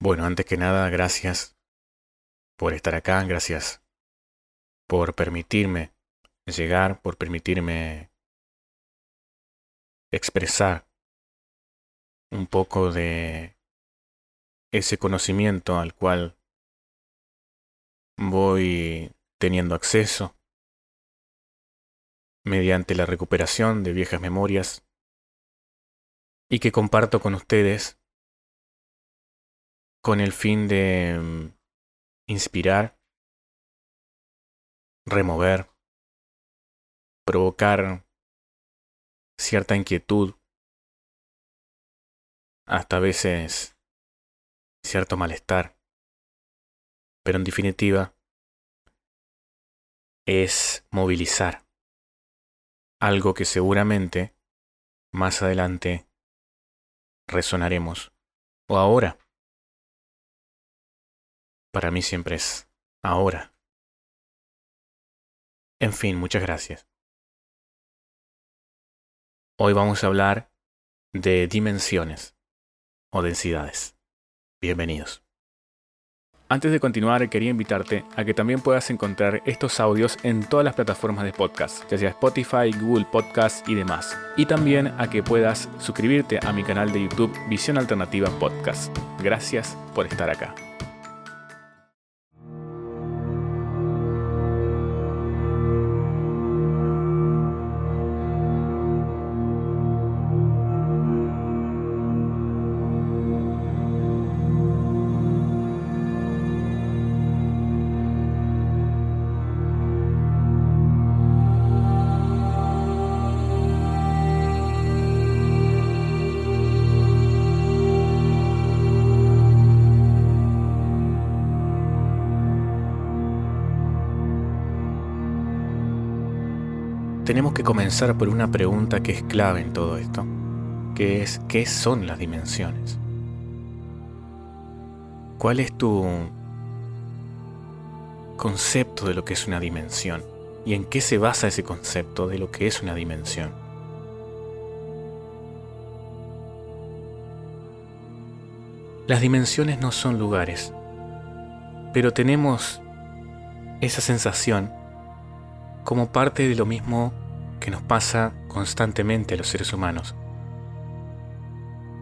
Bueno, antes que nada, gracias por estar acá, gracias por permitirme llegar, por permitirme expresar un poco de ese conocimiento al cual voy teniendo acceso mediante la recuperación de viejas memorias y que comparto con ustedes con el fin de mm, inspirar, remover, provocar cierta inquietud, hasta a veces cierto malestar, pero en definitiva es movilizar algo que seguramente más adelante resonaremos. O ahora para mí siempre es ahora. En fin, muchas gracias. Hoy vamos a hablar de dimensiones o densidades. Bienvenidos. Antes de continuar, quería invitarte a que también puedas encontrar estos audios en todas las plataformas de podcast, ya sea Spotify, Google Podcast y demás. Y también a que puedas suscribirte a mi canal de YouTube Visión Alternativa Podcast. Gracias por estar acá. Tenemos que comenzar por una pregunta que es clave en todo esto, que es ¿qué son las dimensiones? ¿Cuál es tu concepto de lo que es una dimensión? ¿Y en qué se basa ese concepto de lo que es una dimensión? Las dimensiones no son lugares, pero tenemos esa sensación como parte de lo mismo que nos pasa constantemente a los seres humanos.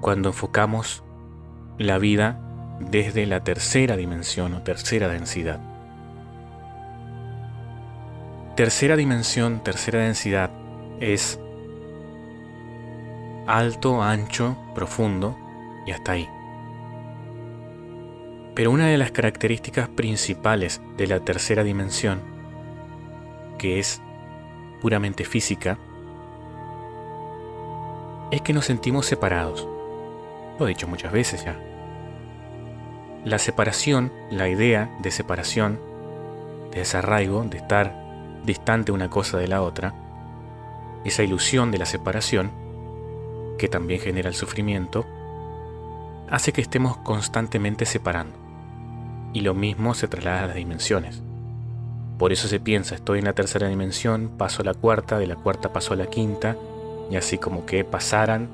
Cuando enfocamos la vida desde la tercera dimensión o tercera densidad. Tercera dimensión, tercera densidad es alto, ancho, profundo y hasta ahí. Pero una de las características principales de la tercera dimensión que es puramente física, es que nos sentimos separados. Lo he dicho muchas veces ya. La separación, la idea de separación, de desarraigo, de estar distante una cosa de la otra, esa ilusión de la separación, que también genera el sufrimiento, hace que estemos constantemente separando. Y lo mismo se traslada a las dimensiones. Por eso se piensa, estoy en la tercera dimensión, paso a la cuarta, de la cuarta paso a la quinta, y así como que pasaran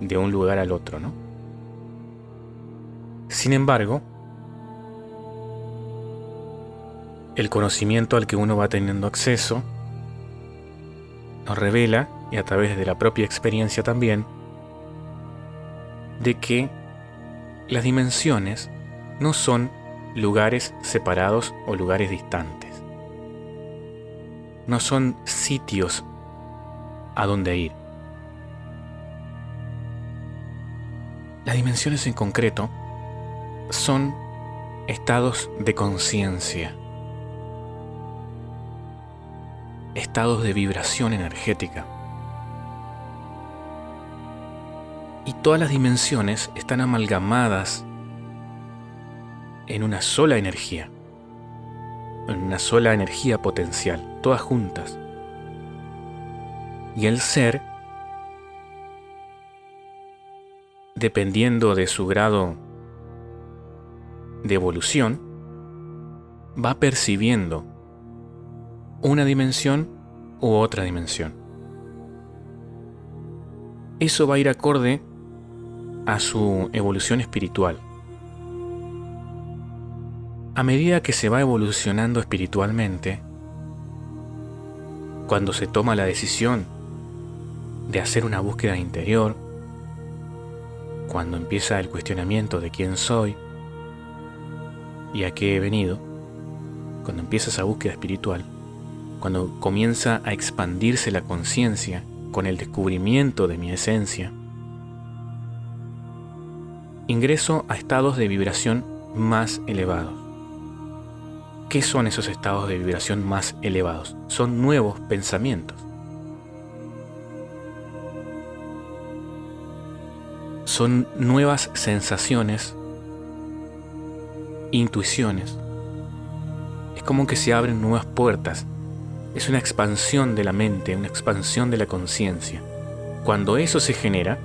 de un lugar al otro, ¿no? Sin embargo, el conocimiento al que uno va teniendo acceso nos revela, y a través de la propia experiencia también, de que las dimensiones no son lugares separados o lugares distantes no son sitios a donde ir. Las dimensiones en concreto son estados de conciencia, estados de vibración energética. Y todas las dimensiones están amalgamadas en una sola energía en una sola energía potencial, todas juntas. Y el ser, dependiendo de su grado de evolución, va percibiendo una dimensión u otra dimensión. Eso va a ir acorde a su evolución espiritual. A medida que se va evolucionando espiritualmente, cuando se toma la decisión de hacer una búsqueda interior, cuando empieza el cuestionamiento de quién soy y a qué he venido, cuando empieza esa búsqueda espiritual, cuando comienza a expandirse la conciencia con el descubrimiento de mi esencia, ingreso a estados de vibración más elevados. ¿Qué son esos estados de vibración más elevados? Son nuevos pensamientos. Son nuevas sensaciones, intuiciones. Es como que se abren nuevas puertas. Es una expansión de la mente, una expansión de la conciencia. Cuando eso se genera,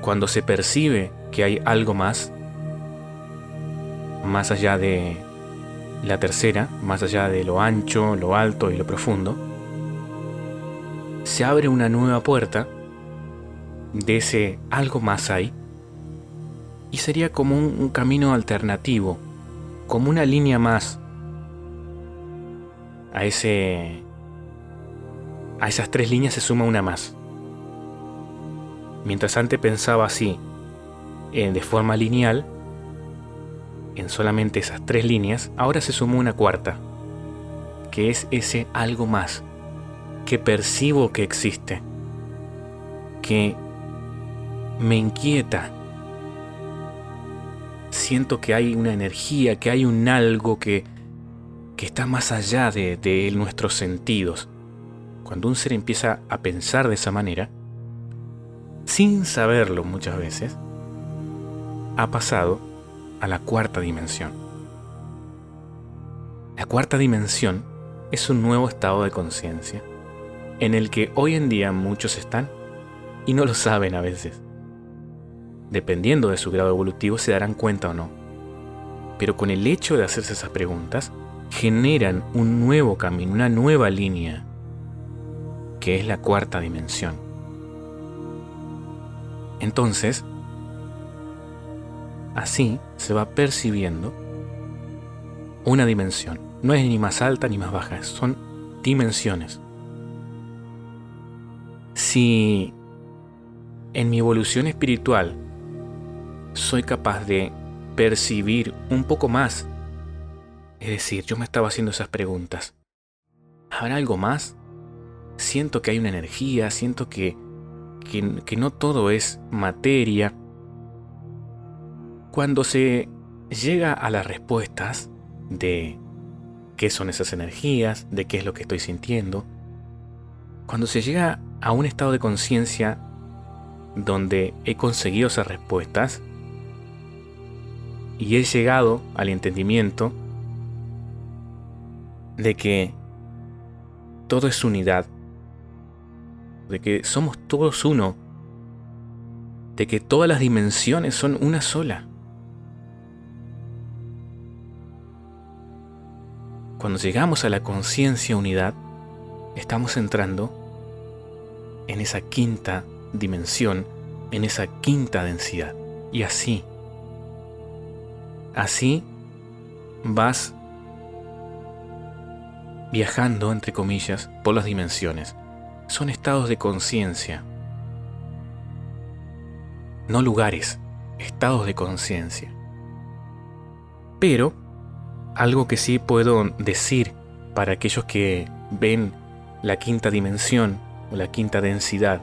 cuando se percibe que hay algo más, más allá de la tercera, más allá de lo ancho, lo alto y lo profundo, se abre una nueva puerta de ese algo más ahí y sería como un, camino alternativo, como una línea más a ese a esas tres líneas se suma una más. Mientras antes pensaba así, en, de forma lineal, en solamente esas tres líneas, ahora se sumó una cuarta, que es ese algo más, que percibo que existe, que me inquieta. Siento que hay una energía, que hay un algo que, que está más allá de, de nuestros sentidos. Cuando un ser empieza a pensar de esa manera, sin saberlo muchas veces, ha pasado a la cuarta dimensión. La cuarta dimensión es un nuevo estado de conciencia en el que hoy en día muchos están y no lo saben a veces. Dependiendo de su grado evolutivo se darán cuenta o no. Pero con el hecho de hacerse esas preguntas, generan un nuevo camino, una nueva línea, que es la cuarta dimensión. Entonces, así se va percibiendo una dimensión. No es ni más alta ni más baja, son dimensiones. Si en mi evolución espiritual soy capaz de percibir un poco más, es decir, yo me estaba haciendo esas preguntas, ¿habrá algo más? Siento que hay una energía, siento que que, no todo es materia, cuando se llega a las respuestas de qué son esas energías, de qué es lo que estoy sintiendo, cuando se llega a un estado de conciencia donde he conseguido esas respuestas y he llegado al entendimiento de que todo es unidad, de que somos todos uno, de que todas las dimensiones son una sola. Cuando llegamos a la conciencia unidad, estamos entrando en esa quinta dimensión, en esa quinta densidad. Y así, así vas viajando, entre comillas, por las dimensiones son estados de conciencia, no lugares, estados de conciencia. Pero, algo que sí puedo decir para aquellos que ven la quinta dimensión o la quinta densidad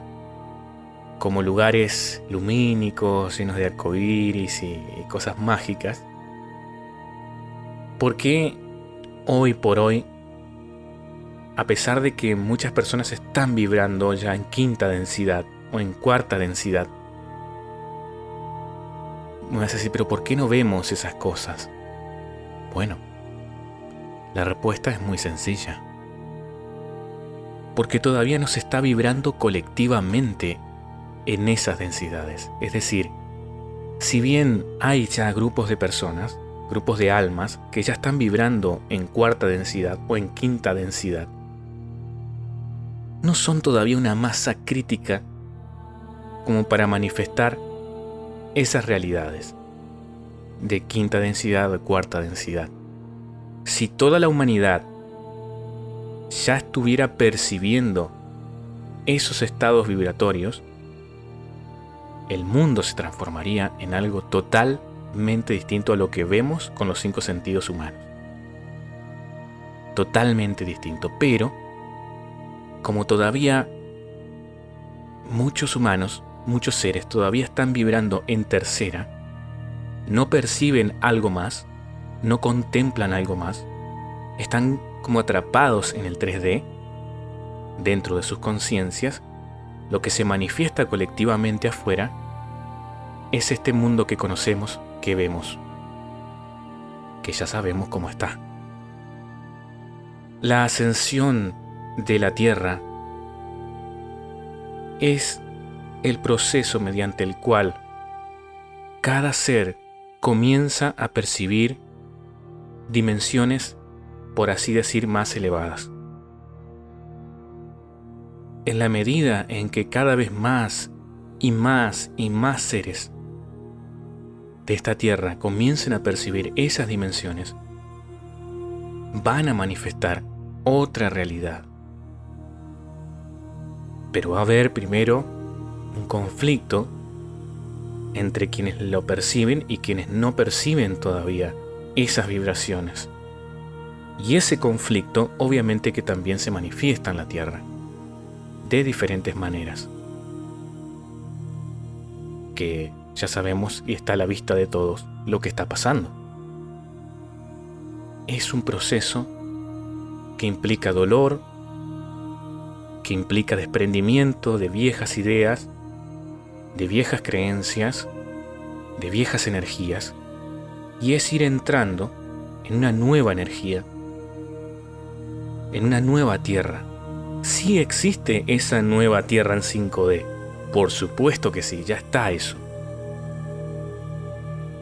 como lugares lumínicos, llenos de arcoíris y cosas mágicas, ¿por qué hoy por hoy a pesar de que muchas personas están vibrando ya en quinta densidad o en cuarta densidad. Me vas a pero ¿por qué no vemos esas cosas? Bueno, la respuesta es muy sencilla. Porque todavía no se está vibrando colectivamente en esas densidades. Es decir, si bien hay ya grupos de personas, grupos de almas, que ya están vibrando en cuarta densidad o en quinta densidad, no son todavía una masa crítica como para manifestar esas realidades. De quinta densidad o de cuarta densidad. Si toda la humanidad ya estuviera percibiendo esos estados vibratorios, el mundo se transformaría en algo totalmente distinto a lo que vemos con los cinco sentidos humanos. Totalmente distinto. Pero, como todavía muchos humanos, muchos seres todavía están vibrando en tercera, no perciben algo más, no contemplan algo más, están como atrapados en el 3D, dentro de sus conciencias, lo que se manifiesta colectivamente afuera es este mundo que conocemos, que vemos, que ya sabemos cómo está. La ascensión de la Tierra es el proceso mediante el cual cada ser comienza a percibir dimensiones, por así decir, más elevadas. En la medida en que cada vez más y más y más seres de esta tierra comiencen a percibir esas dimensiones, van a manifestar otra realidad. Pero va a haber primero un conflicto entre quienes lo perciben y quienes no perciben todavía esas vibraciones. Y ese conflicto obviamente que también se manifiesta en la Tierra, de diferentes maneras, que ya sabemos y está a la vista de todos lo que está pasando. Es un proceso que implica dolor, que implica desprendimiento de viejas ideas, de viejas creencias, de viejas energías, y es ir entrando en una nueva energía, en una nueva tierra. Sí existe esa nueva tierra en 5D, por supuesto que sí, ya está eso.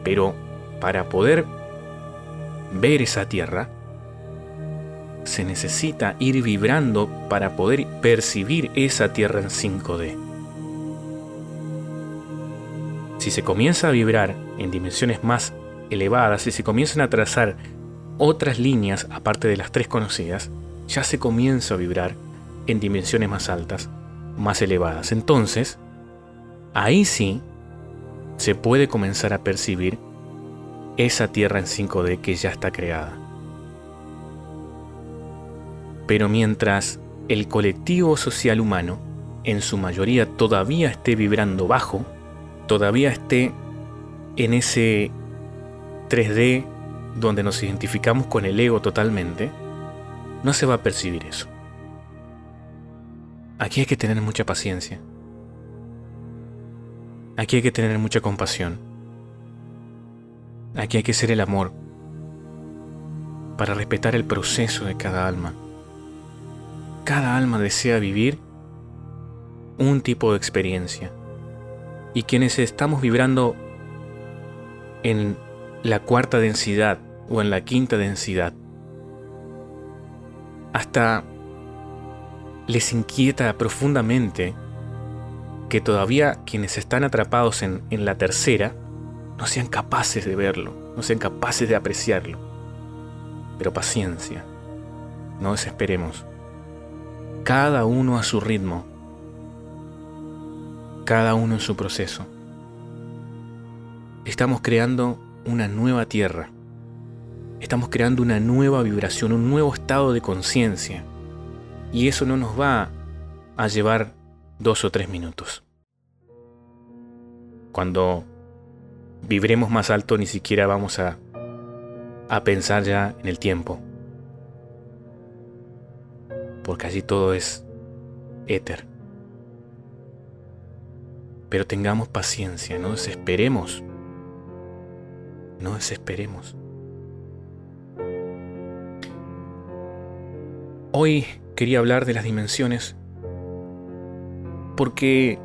Pero para poder ver esa tierra, se necesita ir vibrando para poder percibir esa tierra en 5D. Si se comienza a vibrar en dimensiones más elevadas, si se comienzan a trazar otras líneas aparte de las tres conocidas, ya se comienza a vibrar en dimensiones más altas, más elevadas. Entonces, ahí sí se puede comenzar a percibir esa Tierra en 5D que ya está creada. Pero mientras el colectivo social humano, en su mayoría, todavía esté vibrando bajo, todavía esté en ese 3D donde nos identificamos con el ego totalmente, no se va a percibir eso. Aquí hay que tener mucha paciencia. Aquí hay que tener mucha compasión. Aquí hay que ser el amor para respetar el proceso de cada alma. Cada alma desea vivir un tipo de experiencia. Y quienes estamos vibrando en la cuarta densidad o en la quinta densidad. Hasta les inquieta profundamente que todavía quienes están atrapados en, en la tercera no sean capaces de verlo, no sean capaces de apreciarlo. Pero paciencia, no desesperemos. Cada uno a su ritmo, cada uno en su proceso. Estamos creando una nueva tierra. Estamos creando una nueva vibración, un nuevo estado de conciencia. Y eso no nos va a llevar dos o tres minutos. Cuando vibremos más alto ni siquiera vamos a, a pensar ya en el tiempo. Porque allí todo es éter. Pero tengamos paciencia, no desesperemos no desesperemos. Hoy quería hablar de las dimensiones porque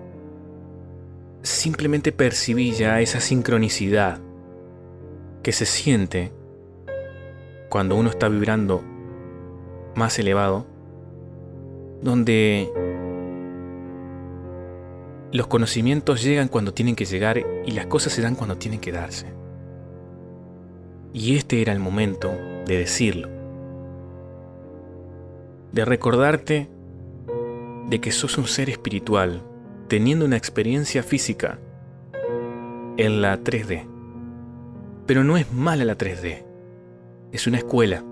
simplemente percibí ya esa sincronicidad que se siente cuando uno está vibrando más elevado, donde los conocimientos llegan cuando tienen que llegar y las cosas se dan cuando tienen que darse. Y este era el momento de decirlo. De recordarte de que sos un ser espiritual teniendo una experiencia física en la 3D. Pero no es mala la 3D. Es una escuela.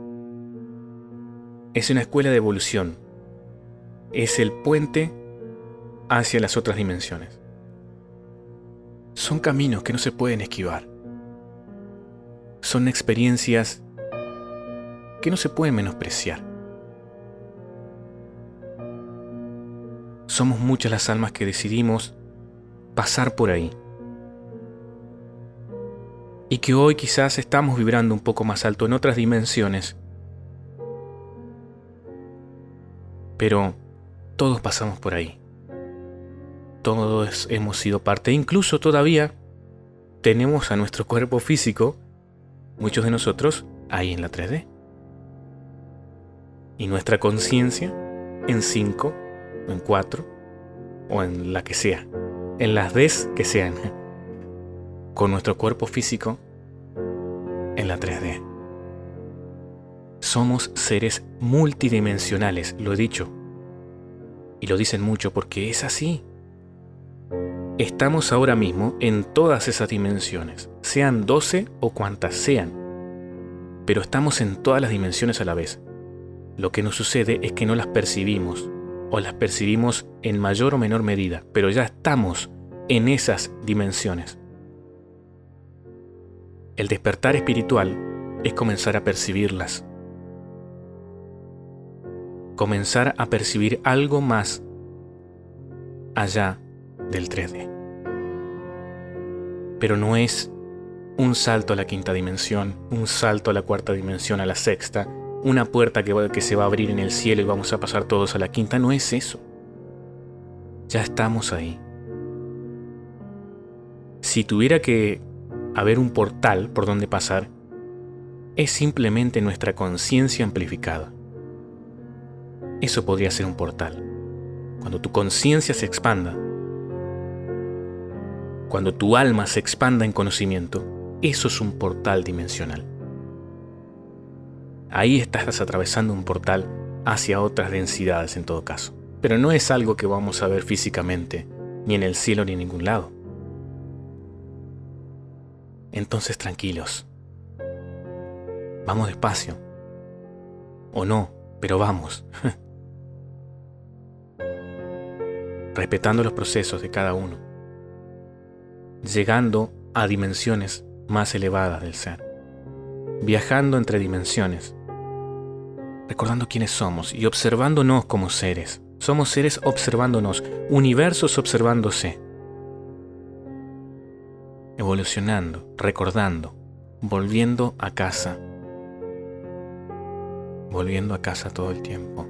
Es una escuela de evolución. Es el puente hacia las otras dimensiones. Son caminos que no se pueden esquivar. Son experiencias que no se pueden menospreciar. Somos muchas las almas que decidimos pasar por ahí. Y que hoy quizás estamos vibrando un poco más alto en otras dimensiones. Pero todos pasamos por ahí todos hemos sido parte, incluso todavía tenemos a nuestro cuerpo físico, muchos de nosotros, ahí en la 3D. Y nuestra conciencia en 5, en 4, o en la que sea, en las Ds que sean, con nuestro cuerpo físico en la 3D. Somos seres multidimensionales, lo he dicho. Y lo dicen mucho porque es así. Estamos ahora mismo en todas esas dimensiones, sean 12 o cuantas sean, pero estamos en todas las dimensiones a la vez. Lo que nos sucede es que no las percibimos, o las percibimos en mayor o menor medida, pero ya estamos en esas dimensiones. El despertar espiritual es comenzar a percibirlas. Comenzar a percibir algo más allá del 3D. Pero no es un salto a la quinta dimensión, un salto a la cuarta dimensión, a la sexta, una puerta que, que se va a abrir en el cielo y vamos a pasar todos a la quinta, no es eso. Ya estamos ahí. Si tuviera que haber un portal por donde pasar, es simplemente nuestra conciencia amplificada. Eso podría ser un portal. Cuando tu conciencia se expanda, cuando tu alma se expanda en conocimiento, eso es un portal dimensional. Ahí estás atravesando un portal hacia otras densidades en todo caso. Pero no es algo que vamos a ver físicamente, ni en el cielo ni en ningún lado. Entonces tranquilos. Vamos despacio. O no, pero vamos. Respetando los procesos de cada uno llegando a dimensiones más elevadas del ser, viajando entre dimensiones, recordando quiénes somos y observándonos como seres. Somos seres observándonos, universos observándose, evolucionando, recordando, volviendo a casa, volviendo a casa todo el tiempo.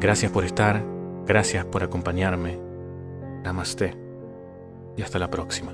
Gracias por estar Gracias por acompañarme. Namaste. Y hasta la próxima.